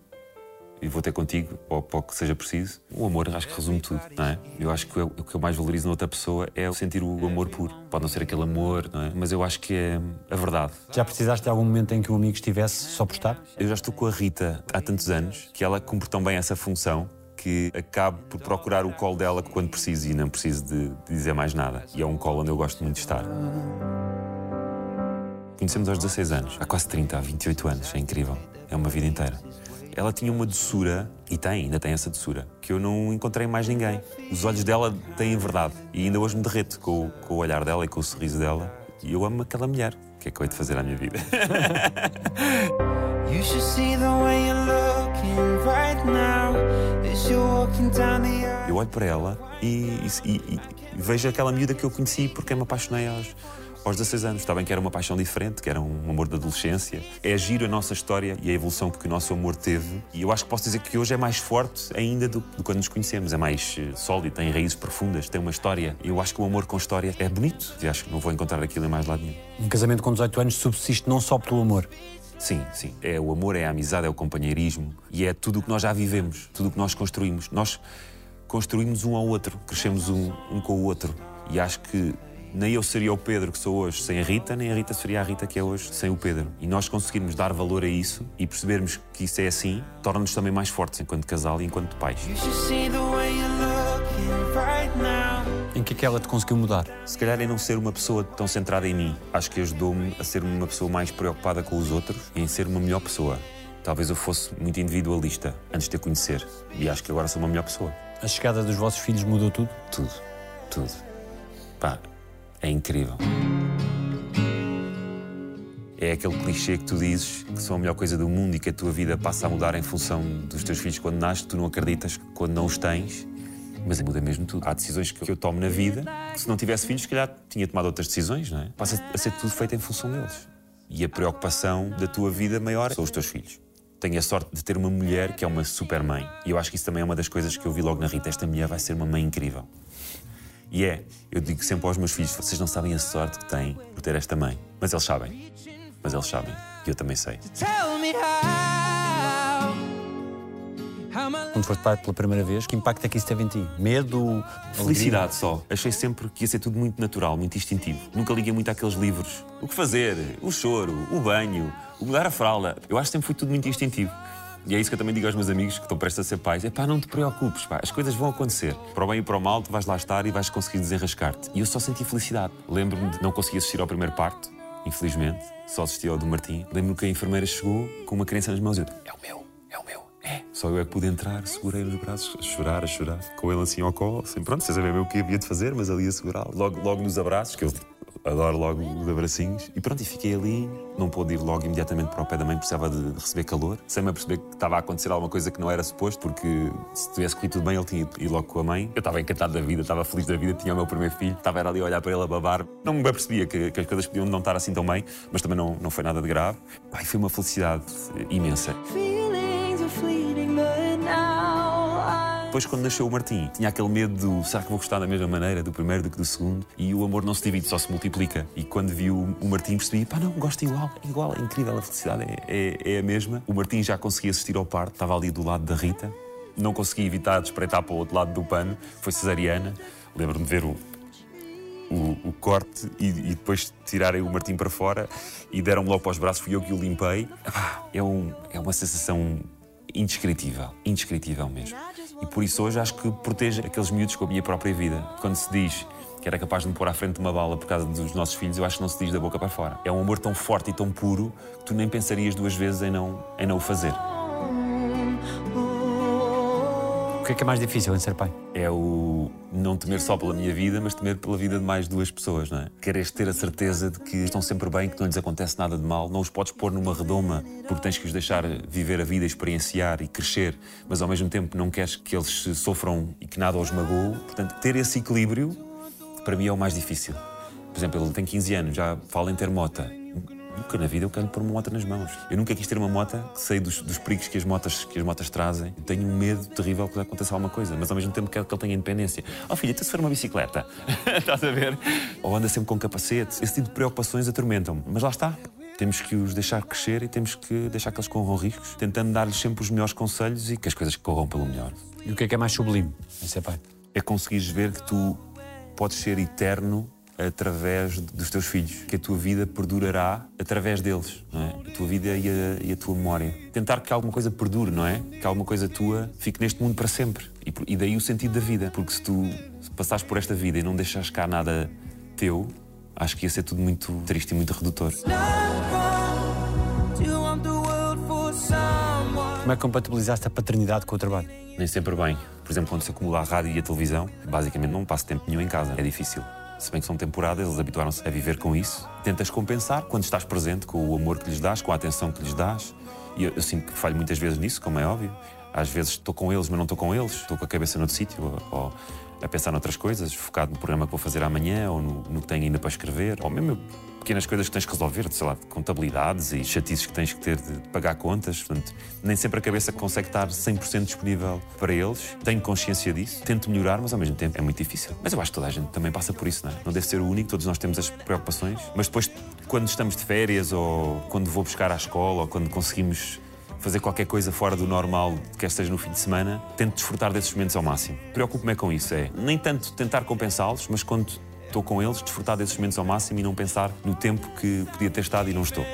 e vou ter contigo, para o que seja preciso. O amor acho que resume tudo, não é? Eu acho que eu- o que eu mais valorizo na outra pessoa é sentir o amor puro. Pode não ser aquele amor, não é? Mas eu acho que é a verdade. Já precisaste de algum momento em que um amigo estivesse só por estar? Eu já estou com a Rita há tantos anos que ela cumpre tão bem essa função que acabo por procurar o colo dela quando preciso e não preciso de, de dizer mais nada. E é um colo onde eu gosto muito de estar. Conhecemos aos 16 anos, há quase 30, há 28 anos, é incrível. É uma vida inteira. Ela tinha uma doçura, e tem, ainda tem essa doçura, que eu não encontrei mais ninguém. Os olhos dela têm verdade. E ainda hoje me derreto com, o- com o olhar dela e com o sorriso dela. E eu amo aquela mulher. O que é que eu hei de fazer à minha vida? (laughs) You should see the way you're looking right now as you're walking down the aisle. Eu olho para ela e, e- e- e vejo aquela miúda que eu conheci porque me apaixonei aos, aos 16 anos. Está bem que era uma paixão diferente, que era um amor da adolescência. É giro a nossa história e a evolução que o nosso amor teve. E eu acho que posso dizer que hoje é mais forte ainda do que quando nos conhecemos. É mais eh, sólido, tem raízes profundas, tem uma história. Eu acho que o amor com história é bonito. E acho que não vou encontrar aquilo em mais lado nenhum. Um casamento com 18 anos subsiste não só pelo amor. Sim, sim. É o amor, é a amizade, é o companheirismo e é tudo o que nós já vivemos, tudo o que nós construímos. Nós construímos um ao outro, crescemos um, um com o outro. E acho que nem eu seria o Pedro que sou hoje sem a Rita, nem a Rita seria a Rita que é hoje sem o Pedro. E nós conseguirmos dar valor a isso e percebermos que isso é assim, torna-nos também mais fortes enquanto casal e enquanto pais. Em que é que ela te conseguiu mudar? Se calhar em não ser uma pessoa tão centrada em mim. Acho que ajudou-me a ser uma pessoa mais preocupada com os outros e em ser uma melhor pessoa. Talvez eu fosse muito individualista antes de a conhecer. E acho que agora sou uma melhor pessoa. A chegada dos vossos filhos mudou tudo? Tudo. Tudo. Pá, é incrível. É aquele clichê que tu dizes que são a melhor coisa do mundo e que a tua vida passa a mudar em função dos teus filhos quando nasces, tu não acreditas quando não os tens. Mas muda mesmo tudo. Há decisões que eu tomo na vida que se não tivesse filhos, se calhar tinha tomado outras decisões, não é? Passa a ser tudo feito em função deles. E a preocupação da tua vida maior são os teus filhos. Tenho a sorte de ter uma mulher que é uma super mãe. E eu acho que isso também é uma das coisas que eu vi logo na Rita. Esta mulher vai ser uma mãe incrível. E é, eu digo sempre aos meus filhos: vocês não sabem a sorte que têm por ter esta mãe. Mas eles sabem. Mas eles sabem. E eu também sei. Tell me how. How my Quando foste pai pela primeira vez, que impacto é que isso teve em ti? Medo? Felicidade só. Achei sempre que ia ser tudo muito natural, muito instintivo. Nunca liguei muito àqueles livros. O que fazer? O choro, o banho, o mudar a fralda. Eu acho que sempre foi tudo muito instintivo. E é isso que eu também digo aos meus amigos que estão prestes a ser pais. É pá, não te preocupes, pá. As coisas vão acontecer. Para o bem e para o mal, tu vais lá estar e vais conseguir desenrascar-te. E eu só senti felicidade. Lembro-me de não conseguir assistir ao primeiro parto, infelizmente. Só assisti ao do Martim. Lembro-me que a enfermeira chegou com uma criança nas mãos e eu, é o meu, é o meu. É. Só eu é que pude entrar, segurei nos braços, a chorar, a chorar, com ele assim ao colo, assim, pronto, vocês sabem o que havia de fazer, mas ali a segurá-lo, logo, logo nos abraços, que eu adoro logo os abracinhos, e pronto, e fiquei ali, não pude ir logo imediatamente para o pé da mãe, precisava de receber calor, sem-me perceber que estava a acontecer alguma coisa que não era suposto, porque se tivesse corrido tudo bem, ele tinha ido logo com a mãe. Eu estava encantado da vida, estava feliz da vida, tinha o meu primeiro filho, estava ali a olhar para ele a babar, não me percebia que, que as coisas podiam não estar assim tão bem, mas também não, não foi nada de grave. Pai, foi uma felicidade imensa. Depois, quando nasceu o Martim, tinha aquele medo do será que vou gostar da mesma maneira do primeiro do que do segundo? E o amor não se divide, só se multiplica. E quando vi o, o Martim, percebi, pá, não, gosto igual, é igual, é incrível, a felicidade é, é, é a mesma. O Martim já conseguia assistir ao parto, estava ali do lado da Rita, não conseguia evitar de espreitar para o outro lado do pano, foi cesariana. Lembro-me de ver o, o, o corte e, e depois tirarem o Martim para fora e deram-me logo para os braços, fui eu que o limpei. É, um, é uma sensação indescritível, indescritível mesmo. E por isso hoje acho que protejo aqueles miúdos com a minha própria vida. Quando se diz que era capaz de me pôr à frente de uma bala por causa dos nossos filhos, eu acho que não se diz da boca para fora. É um amor tão forte e tão puro que tu nem pensarias duas vezes em não, em não o fazer. Que é que é mais difícil em ser pai? É o não temer só pela minha vida, mas temer pela vida de mais duas pessoas, não é? Queres ter a certeza de que estão sempre bem, que não lhes acontece nada de mal, não os podes pôr numa redoma porque tens que os deixar viver a vida, experienciar e crescer, mas ao mesmo tempo não queres que eles sofram e que nada os magoe. Portanto, ter esse equilíbrio, para mim é o mais difícil. Por exemplo, ele tem 15 anos, já fala em ter mota. Nunca na vida eu quero pôr uma moto nas mãos. Eu nunca quis ter uma moto, que sei dos, dos perigos que as, motas, que as motas trazem. Tenho um medo terrível que lhe aconteça alguma coisa, mas ao mesmo tempo quero que ele tenha independência. Oh filha, tu se for uma bicicleta, (laughs) estás a ver? Ou anda sempre com capacete. Esse tipo de preocupações atormentam-me. Mas lá está. Temos que os deixar crescer e temos que deixar que eles corram riscos, tentando dar-lhes sempre os melhores conselhos e que as coisas corram pelo melhor. E o que é que é mais sublime em ser pai? É conseguires ver que tu podes ser eterno através dos teus filhos, que a tua vida perdurará através deles, não é? A tua vida e a, e a tua memória. Tentar que alguma coisa perdure, não é? Que alguma coisa tua fique neste mundo para sempre. E, e daí o sentido da vida. Porque se tu passares por esta vida e não deixares cá nada teu, acho que ia ser tudo muito triste e muito redutor. Como é que compatibilizaste a paternidade com o trabalho? Nem sempre bem. Por exemplo, quando se acumula a rádio e a televisão, basicamente não passo tempo nenhum em casa. É difícil. Se bem que são temporadas, eles habituaram-se a viver com isso. Tentas compensar quando estás presente com o amor que lhes dás, com a atenção que lhes dás. E eu, eu sinto que falho muitas vezes nisso, como é óbvio. Às vezes estou com eles, mas não estou com eles. Estou com a cabeça noutro sítio, ou, a pensar noutras coisas, focado no programa que vou fazer amanhã, ou no, no que tenho ainda para escrever, ou mesmo pequenas coisas que tens que resolver, sei lá, de contabilidades e chatices que tens que ter de pagar contas. Portanto, nem sempre a cabeça consegue estar 100% disponível para eles. Tenho consciência disso, tento melhorar, mas ao mesmo tempo é muito difícil. Mas eu acho que toda a gente também passa por isso, não é? Não deve ser o único, todos nós temos as preocupações, mas depois, quando estamos de férias, ou quando vou buscar à escola, ou quando conseguimos fazer qualquer coisa fora do normal, quer esteja no fim de semana, tento desfrutar desses momentos ao máximo. Preocupo-me é com isso, é nem tanto tentar compensá-los, mas quando estou com eles, desfrutar desses momentos ao máximo e não pensar no tempo que podia ter estado e não estou.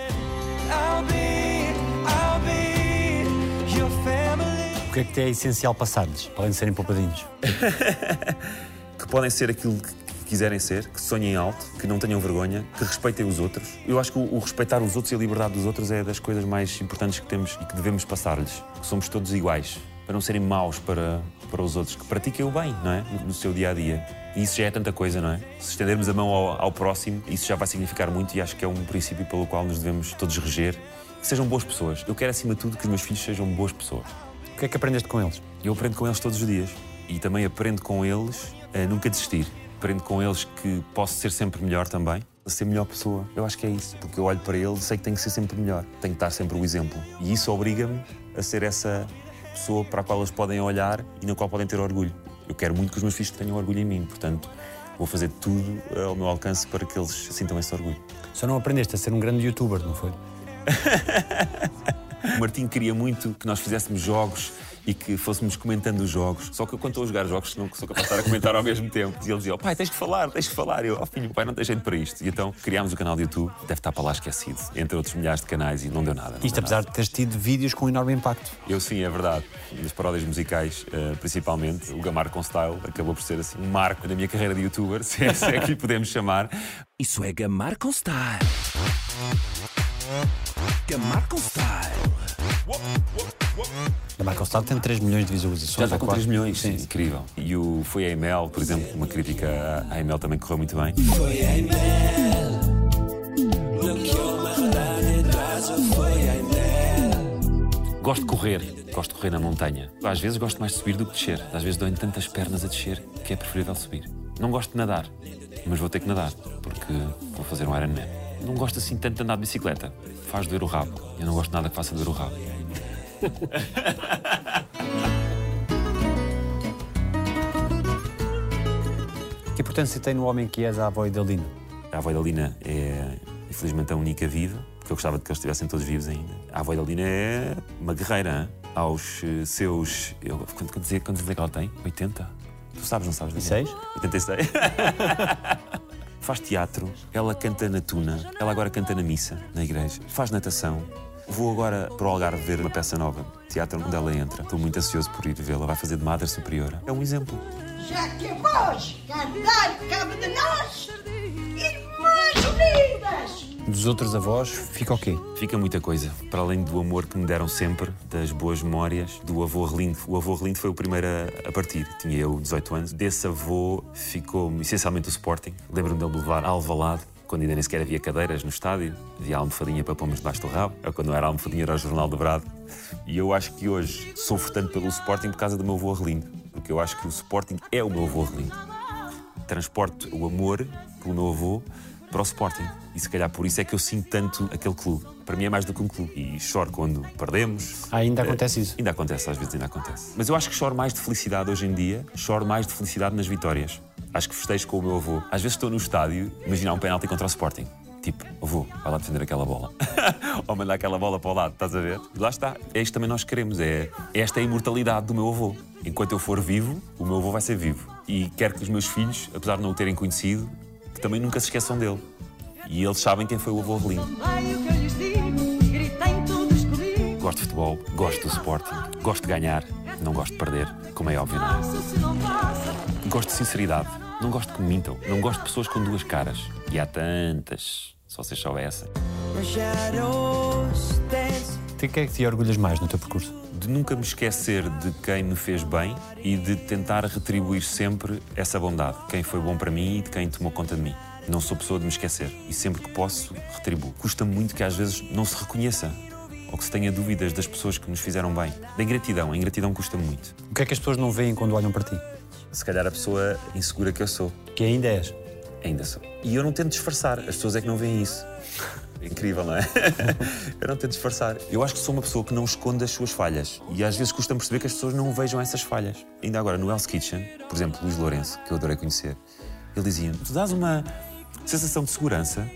O que é que te é essencial passar-lhes, para além de serem poupadinhos? (laughs) que podem ser aquilo que quiserem ser, que sonhem alto, que não tenham vergonha, que respeitem os outros. Eu acho que o, o respeitar os outros e a liberdade dos outros é das coisas mais importantes que temos e que devemos passar-lhes. Que somos todos iguais, para não serem maus para, para os outros, que pratiquem o bem, não é? No, seu dia a dia. E isso já é tanta coisa, não é? Se estendermos a mão ao, ao próximo, isso já vai significar muito e acho que é um princípio pelo qual nos devemos todos reger. Que sejam boas pessoas. Eu quero, acima de tudo, que os meus filhos sejam boas pessoas. O que é que aprendeste com eles? Eu aprendo com eles todos os dias e também aprendo com eles a nunca desistir. Aprendo com eles que posso ser sempre melhor também, a ser melhor pessoa. Eu acho que é isso, porque eu olho para eles e sei que tenho que ser sempre melhor, tenho que dar sempre o exemplo. E isso obriga-me a ser essa pessoa para a qual eles podem olhar e na qual podem ter orgulho. Eu quero muito que os meus filhos tenham orgulho em mim, portanto, vou fazer tudo ao meu alcance para que eles sintam esse orgulho. Só não aprendeste a ser um grande youtuber, não foi? (laughs) O Martim queria muito que nós fizéssemos jogos e que fôssemos comentando os jogos. Só que eu, quando estou a jogar jogos, não sou capaz de estar a comentar ao mesmo tempo. E ele dizia: oh, pai, tens que falar, tens que falar. E eu, oh, filho, pai, não tem jeito para isto. E então criámos o canal de YouTube, deve estar para lá esquecido, entre outros milhares de canais, e não deu nada. não Isto deu apesar nada. de teres tido vídeos com enorme impacto. Eu sim, é verdade. Nas paródias musicais, eh, principalmente, o Gamar com Style acabou por ser assim, um marco na minha carreira de youtuber, se (laughs) é, se é que lhe podemos chamar. Isso é gamar com style. Gamar com style. A Michael tem 3 milhões de visualizações. Já está com quatro. 3 milhões, Sim. incrível. E o Foi a Emel, por exemplo, uma crítica à- Emel também correu muito bem. Gosto de correr, gosto de correr na montanha. Às vezes gosto mais de subir do que descer. Às vezes dou-me tantas pernas a descer que é preferível subir. Não gosto de nadar, mas vou ter que nadar, porque vou fazer um Ironman. Não gosto assim tanto de andar de bicicleta. Faz doer o rabo. Eu não gosto nada que faça doer o rabo. (laughs) Que importância tem no homem que és a avó Idalina? A avó da Lina é, infelizmente, a única viva, porque eu gostava de que eles estivessem todos vivos ainda. A avó da Lina é uma guerreira, hein? aos eh, seus. Eu, quanto, quantos, quantos anos é que ela tem? 80? Tu sabes, não sabes? Daniel? seis? 86. (laughs) Faz teatro, ela canta na tuna, ela agora canta na missa, na igreja, faz natação. Vou agora para o Algarve ver uma peça nova, teatro onde ela entra. Estou muito ansioso por ir vê-la. Vai fazer de Madre Superiora. É um exemplo. já que a voz quer dar cabo de nós, irmãs unidas! Dos outros avós, fica o quê? Fica muita coisa. Para além do amor que me deram sempre, das boas memórias, do avô Relindo. O avô Relindo foi o primeiro a, a partir. Tinha eu 18 anos. Desse avô ficou essencialmente o Sporting. Lembro-me dele levar Alvalade. Quando ainda nem sequer havia cadeiras no estádio, havia almofadinha para pôrmos debaixo do rabo. Ou quando não era almofadinha, era o Jornal do Brado. E eu acho que hoje sofro tanto pelo Sporting por causa do meu avô Relindo. Porque eu acho que o Sporting é o meu avô Relindo transporto o amor pelo meu avô para o Sporting. E se calhar por isso é que eu sinto tanto aquele clube. Para mim é mais do que um clube. E choro quando perdemos. Ah, ainda acontece isso? Ainda acontece, às vezes ainda acontece. Mas eu acho que choro mais de felicidade hoje em dia, choro mais de felicidade nas vitórias. Acho que festejo com o meu avô. Às vezes estou no estádio, imaginar um penalti contra o Sporting. Tipo, avô, vai lá defender aquela bola. (laughs) Ou mandar aquela bola para o lado, estás a ver? Lá está. É isto também nós queremos. É, esta é a imortalidade do meu avô. Enquanto eu for vivo, o meu avô vai ser vivo. E quero que os meus filhos, apesar de não o terem conhecido, que também nunca se esqueçam dele. E eles sabem quem foi o avô Relindo. Vai o que eu lhes digo, gritem todos comigo. Gosto de futebol, gosto do Sporting, gosto de ganhar, não gosto de perder, como é óbvio, não é? Gosto de sinceridade, não gosto que me mintam, não gosto de pessoas com duas caras. E há tantas, se vocês soubessem. De que é que te orgulhas mais no teu percurso? De nunca me esquecer de quem me fez bem e de tentar retribuir sempre essa bondade. Quem foi bom para mim e de quem tomou conta de mim. Não sou pessoa de me esquecer e sempre que posso, retribuo. Custa muito que às vezes não se reconheça ou que se tenha dúvidas das pessoas que nos fizeram bem. Da ingratidão, a ingratidão custa muito. O que é que as pessoas não veem quando olham para ti? Se calhar a pessoa insegura que eu sou. Que ainda és. Ainda sou. E eu não tento disfarçar, as pessoas é que não veem isso. (laughs) Incrível, não é? (laughs) eu não tento disfarçar. Eu acho que sou uma pessoa que não esconde as suas falhas. E às vezes custa-me perceber que as pessoas não vejam essas falhas. Ainda agora, no Hell's Kitchen, por exemplo, Luís Lourenço, que eu adorei conhecer, ele dizia: Tu dás uma sensação de segurança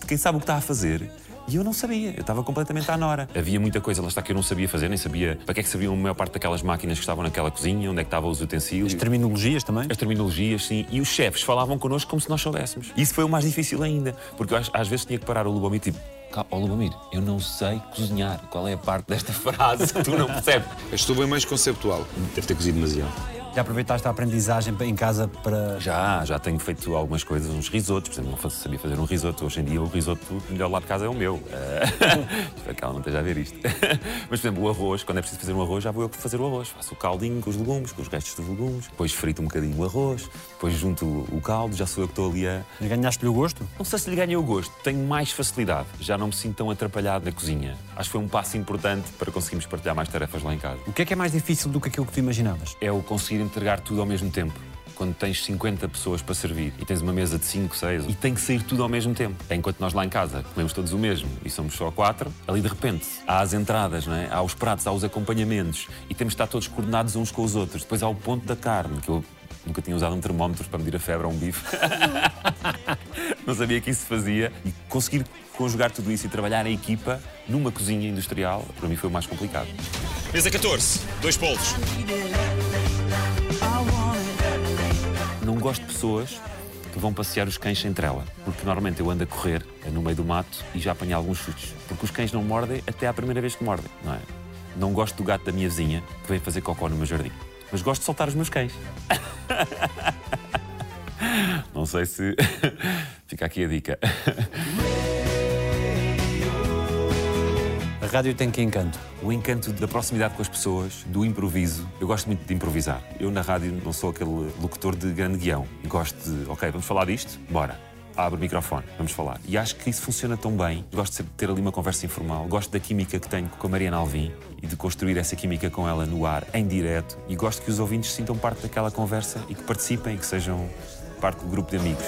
de quem sabe o que está a fazer. E eu não sabia, eu estava completamente à nora. Havia muita coisa, lá está, que eu não sabia fazer, nem sabia para que é que serviam a maior parte daquelas máquinas que estavam naquela cozinha, onde é que estavam os utensílios. As terminologias também? As terminologias, sim. E os chefes falavam connosco como se nós soubéssemos. Isso foi o mais difícil ainda. Porque eu às, às vezes tinha que parar o Lubomir tipo. "Cá, Ó Lubomir, eu não sei cozinhar. Qual é a parte desta frase que tu não percebes? Estou bem mais conceptual. Deve ter cozido demasiado. Já aproveitaste a aprendizagem em casa para. Já, já tenho feito algumas coisas, uns risotos. Por exemplo, não sabia fazer um risoto. Hoje em dia o risoto melhor lá de casa é o meu. Eh, (laughs) Espero que ela não esteja a ver isto. (laughs) Mas, por exemplo, o arroz, quando é preciso fazer um arroz, já vou eu fazer o arroz. Faço o caldinho com os legumes, com os restos dos legumes, depois frito um bocadinho o arroz, depois junto o caldo, já sou eu que estou ali a, Ganhaste-lhe o gosto? Não sei se lhe ganhei o gosto, tenho mais facilidade. Já não me sinto tão atrapalhado na cozinha. Acho que foi um passo importante para conseguirmos partilhar mais tarefas lá em casa. O que é que é mais difícil do que aquilo que tu imaginavas? É o conseguir entregar tudo ao mesmo tempo. Quando tens 50 pessoas para servir e tens uma mesa de 5, 6 e tem que sair tudo ao mesmo tempo. Enquanto nós lá em casa comemos todos o mesmo e somos só quatro, ali de repente há as entradas, não é? há os pratos, há os acompanhamentos e temos de estar todos coordenados uns com os outros. Depois há o ponto da carne, que eu nunca tinha usado um termómetro para medir a febre a um bife. (laughs) não sabia que isso se fazia e conseguir conjugar tudo isso e trabalhar em equipa numa cozinha industrial, para mim foi o mais complicado. Mesa 14, dois polos. Gosto de pessoas que vão passear os cães sem trela, porque normalmente eu ando a correr eh, no meio do mato e já apanho alguns chutes, porque os cães não mordem até à primeira vez que mordem, não é? Não gosto do gato da minha vizinha que vem fazer cocó no meu jardim, mas gosto de soltar os meus cães. (laughs) Não sei se (laughs) fica aqui a dica. (laughs) rádio tem que encanto. O encanto da proximidade com as pessoas, do improviso. Eu gosto muito de improvisar. Eu na rádio não sou aquele locutor de grande guião. Gosto de, ok, vamos falar disto? Bora. Abre o microfone, vamos falar. E acho que isso funciona tão bem. Gosto de ter ali uma conversa informal. Gosto da química que tenho com a Mariana Alvim e de construir essa química com ela no ar, em direto. E gosto que os ouvintes sintam parte daquela conversa e que participem que sejam parte do grupo de amigos.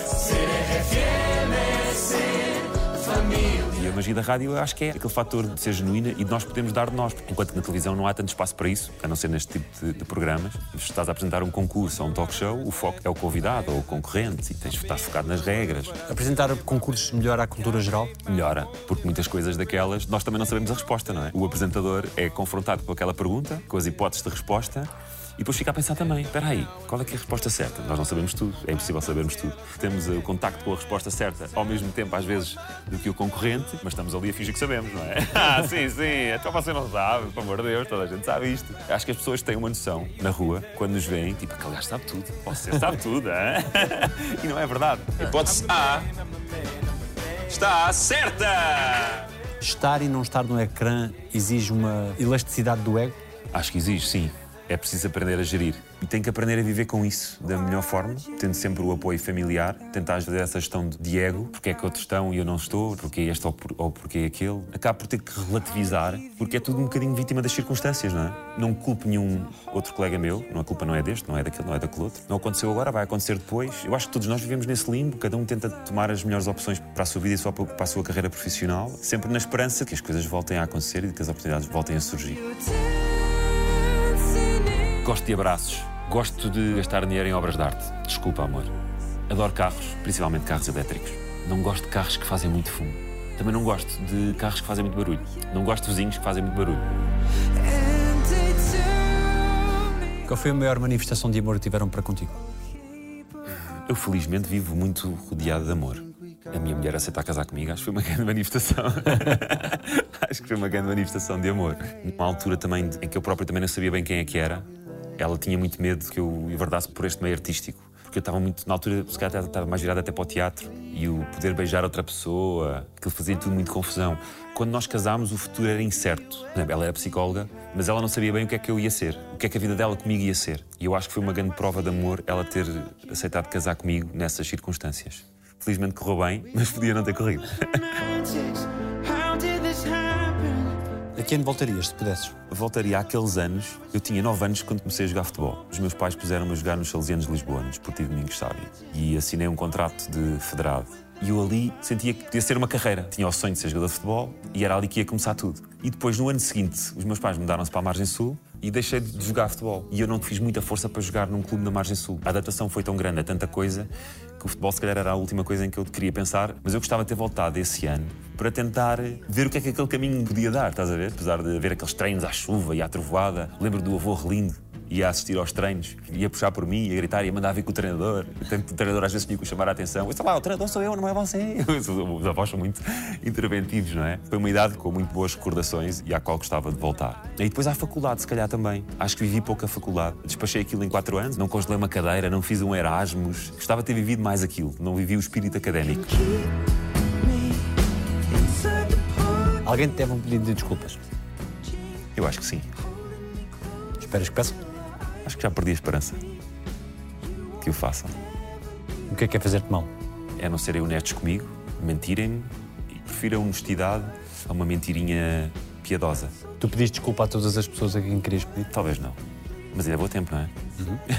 E a magia da rádio eu acho que é aquele fator de ser genuína e de nós podermos dar de nós. Enquanto que na televisão não há tanto espaço para isso, a não ser neste tipo de, de programas. Se estás a apresentar um concurso ou um talk show, o foco é o convidado ou o concorrente e tens de estar focado nas regras. Apresentar concursos melhora a cultura geral? Melhora, porque muitas coisas daquelas nós também não sabemos a resposta, não é? O apresentador é confrontado com aquela pergunta, com as hipóteses de resposta E depois fica a pensar também, espera aí, qual é que é a resposta certa? Nós não sabemos tudo, é impossível sabermos tudo. Temos eh, o contacto com a resposta certa ao mesmo tempo, às vezes, do que o concorrente, mas estamos ali a fingir que sabemos, não é? (laughs) ah, sim, sim, então você não sabe, pelo amor de Deus, toda a gente sabe isto. Acho que as pessoas têm uma noção na rua, quando nos veem, tipo, aquele gajo sabe tudo, você sabe tudo, hein? (laughs) e não é verdade. Hipótese A está certa! Estar e não estar no ecrã exige uma elasticidade do ego? Acho que exige, sim. É preciso aprender a gerir. E tem que aprender a viver com isso da melhor forma, tendo sempre o apoio familiar, tentar fazer essa gestão de ego, porque é que outros estão e eu não estou, porque é este ou, por, ou porque é aquele. Acabo por ter que relativizar, porque é tudo um bocadinho vítima das circunstâncias, não é? Não culpo nenhum outro colega meu, não a culpa não é deste, não é daquele, não é daquele outro. Não aconteceu agora, vai acontecer depois. Eu acho que todos nós vivemos nesse limbo, cada um tenta tomar as melhores opções para a sua vida e só para a sua carreira profissional, sempre na esperança que as coisas voltem a acontecer e que as oportunidades voltem a surgir. Gosto de abraços. Gosto de gastar dinheiro em obras de arte. Desculpa, amor. Adoro carros, principalmente carros elétricos. Não gosto de carros que fazem muito fumo. Também não gosto de carros que fazem muito barulho. Não gosto de vizinhos que fazem muito barulho. Qual foi a maior manifestação de amor que tiveram para contigo? Eu, felizmente, vivo muito rodeado de amor. A minha mulher aceitar casar comigo, acho que foi uma (laughs) grande manifestação. (laughs) acho que foi uma grande manifestação de amor. Numa altura também em que eu próprio também não sabia bem quem é que era, ela tinha muito medo que eu enverdasse por este meio artístico. Porque eu estava muito, na altura, se calhar estava mais virado até para o teatro. E o poder beijar outra pessoa, aquilo fazia tudo muito confusão. Quando nós casámos, o futuro era incerto. Ela era psicóloga, mas ela não sabia bem o que é que eu ia ser, o que é que a vida dela comigo ia ser. E eu acho que foi uma grande prova de amor ela ter aceitado casar comigo nessas circunstâncias. Felizmente correu bem, (laughs) mas podia não ter corrido. Que ano voltarias, se pudesses? Voltaria àqueles anos. Eu tinha 9 anos quando comecei a jogar futebol. Os meus pais puseram-me a jogar nos Salesianos de Lisboa, no Esportivo Domingos Sábio. E assinei um contrato de federado. E eu ali sentia que podia ser uma carreira. Tinha o sonho de ser jogador de futebol e era ali que ia começar tudo. E depois, no ano seguinte, os meus pais mudaram-se para a Margem Sul e deixei de jogar futebol. E eu não fiz muita força para jogar num clube na Margem Sul. A adaptação foi tão grande, a tanta coisa, que o futebol se calhar era a última coisa em que eu queria pensar. Mas eu gostava de ter voltado esse ano para tentar ver o que é que aquele caminho podia dar, estás a ver? Apesar de ver aqueles treinos à chuva e à trovoada. Lembro do avô Relindo ia assistir aos treinos, ia puxar por mim, ia gritar, ia mandar vir com o treinador. Tanto o treinador às vezes tinha que chamar a atenção. Eu lá, o treinador sou eu, não é você. (laughs) Os avós são muito interventivos, não é? Foi uma idade com muito boas recordações e à qual gostava de voltar. E depois à faculdade, se calhar também. Acho que vivi pouco a faculdade. Despachei aquilo em quatro anos, não congelei uma cadeira, não fiz um Erasmus. Gostava de ter vivido mais aquilo, não vivi o espírito académico. Alguém te teve um pedido de desculpas? Eu acho que sim. Esperas que peça? Acho que já perdi a esperança que o façam. O que é que é fazer-te mal? É não serem honestos comigo, mentirem-me e prefiro a honestidade a uma mentirinha piedosa. Tu pediste desculpa a todas as pessoas a quem querias pedir? Talvez não. Mas ainda vou a tempo, não é?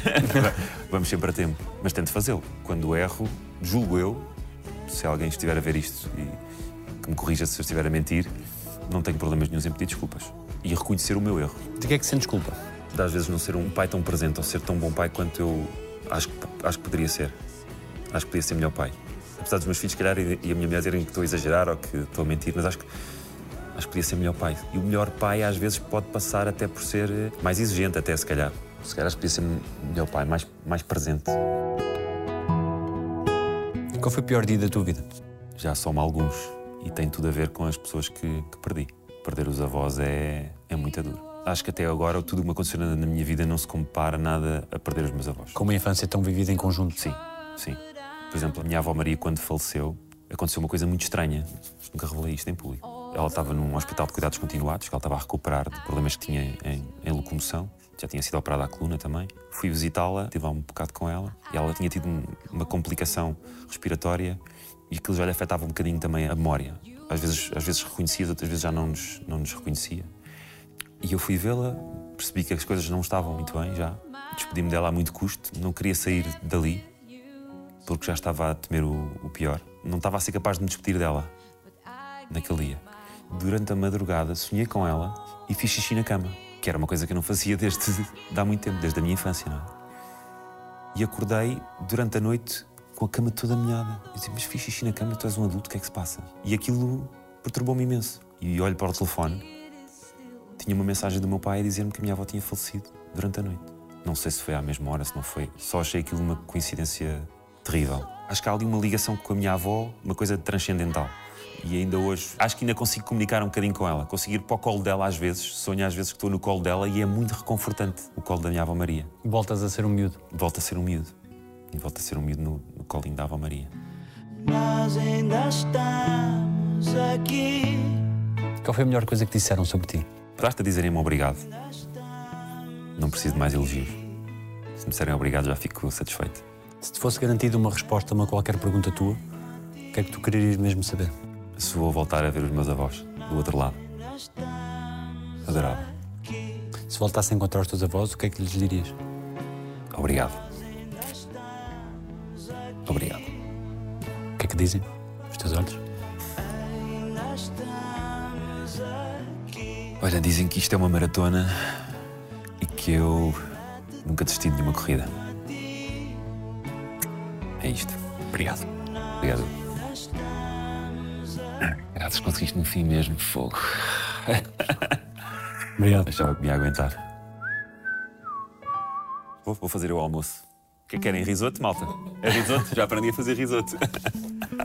(laughs) Vamos sempre a tempo. Mas tento fazê-lo. Quando erro, julgo eu, se alguém estiver a ver isto e que me corrija se eu estiver a mentir, não tenho problemas nenhum em pedir desculpas. E reconhecer o meu erro. De que é que sentes culpa? De às vezes não ser um pai tão presente ou ser tão bom pai quanto eu acho que, acho que poderia ser. Acho que podia ser melhor pai. Apesar dos meus filhos, se calhar, e e a minha mulher dizerem que estou a exagerar ou que estou a mentir, mas acho que, acho que podia ser melhor pai. E o melhor pai, às vezes, pode passar até por ser eh, mais exigente, até se calhar. Se calhar, acho que podia ser melhor pai, mais, mais presente. Qual foi o pior dia da tua vida? Já soma alguns. E tem tudo a ver com as pessoas que, que perdi. Perder os avós é, é muito duro. Acho que até agora tudo o que me aconteceu na minha vida não se compara nada a perder os meus avós. Com uma infância tão vivida em conjunto? Sim, sim. Por exemplo, a minha avó Maria, quando faleceu, aconteceu uma coisa muito estranha. Nunca revelei isto em público. Ela estava num hospital de cuidados continuados, que ela estava a recuperar de problemas que tinha em, em locomoção. Já tinha sido operada a coluna também. Fui visitá-la, tive lá um bocado com ela. E ela tinha tido um- uma complicação respiratória e aquilo já lhe afetava um bocadinho também a memória. Às vezes, às vezes reconhecia, outras vezes já não nos, não nos reconhecia. E eu fui vê-la, percebi que as coisas não estavam muito bem já. Despedi-me dela a muito custo, não queria sair dali, porque já estava a temer o, o pior. Não estava a ser capaz de me despedir dela naquele dia. Durante a madrugada sonhei com ela e fiz xixi na cama, que era uma coisa que eu não fazia desde de (laughs) há muito tempo, desde a minha infância, não é? E acordei durante a noite com a cama toda molhada. Eu disse, mas fiz xixi na cama, tu és um adulto, o que é que se passa? E aquilo perturbou-me imenso. E olho para o telefone, tinha uma mensagem do meu pai a dizer-me que a minha avó tinha falecido durante a noite. Não sei se foi à mesma hora, se não foi. Só achei aquilo uma coincidência terrível. Acho que há ali uma ligação com a minha avó, uma coisa transcendental. E ainda hoje, acho que ainda consigo comunicar um bocadinho com ela. Consigo ir para o colo dela às vezes, sonho às vezes que estou no colo dela e é muito reconfortante o colo da minha avó Maria. Voltas a ser um miúdo. Volto a ser um miúdo. E volto a ser um miúdo no, no colinho da avó Maria. Nós ainda estamos aqui. Qual foi a melhor coisa que disseram sobre ti? Basta dizerem-me obrigado. Não preciso de mais elogios. Se me disserem obrigado, já fico satisfeito. Se te fosse garantida uma resposta a uma qualquer pergunta tua, o que é que tu querias mesmo saber? Se vou voltar a ver os meus avós do outro lado. Adorava. Se voltasse a encontrar os teus avós, o que é que lhes dirias? Obrigado. Obrigado. O que é que dizem? Os teus olhos? Olha, dizem que isto é uma maratona e que eu nunca desisti de nenhuma corrida. É isto. Obrigado. Obrigado. Graças, conseguiste no fim mesmo. Fogo. (laughs) Obrigado. Achava que me ia aguentar. Vou, vou fazer o almoço. O que é que querem? Risoto, malta? É risoto? Já aprendi a fazer risoto. (laughs)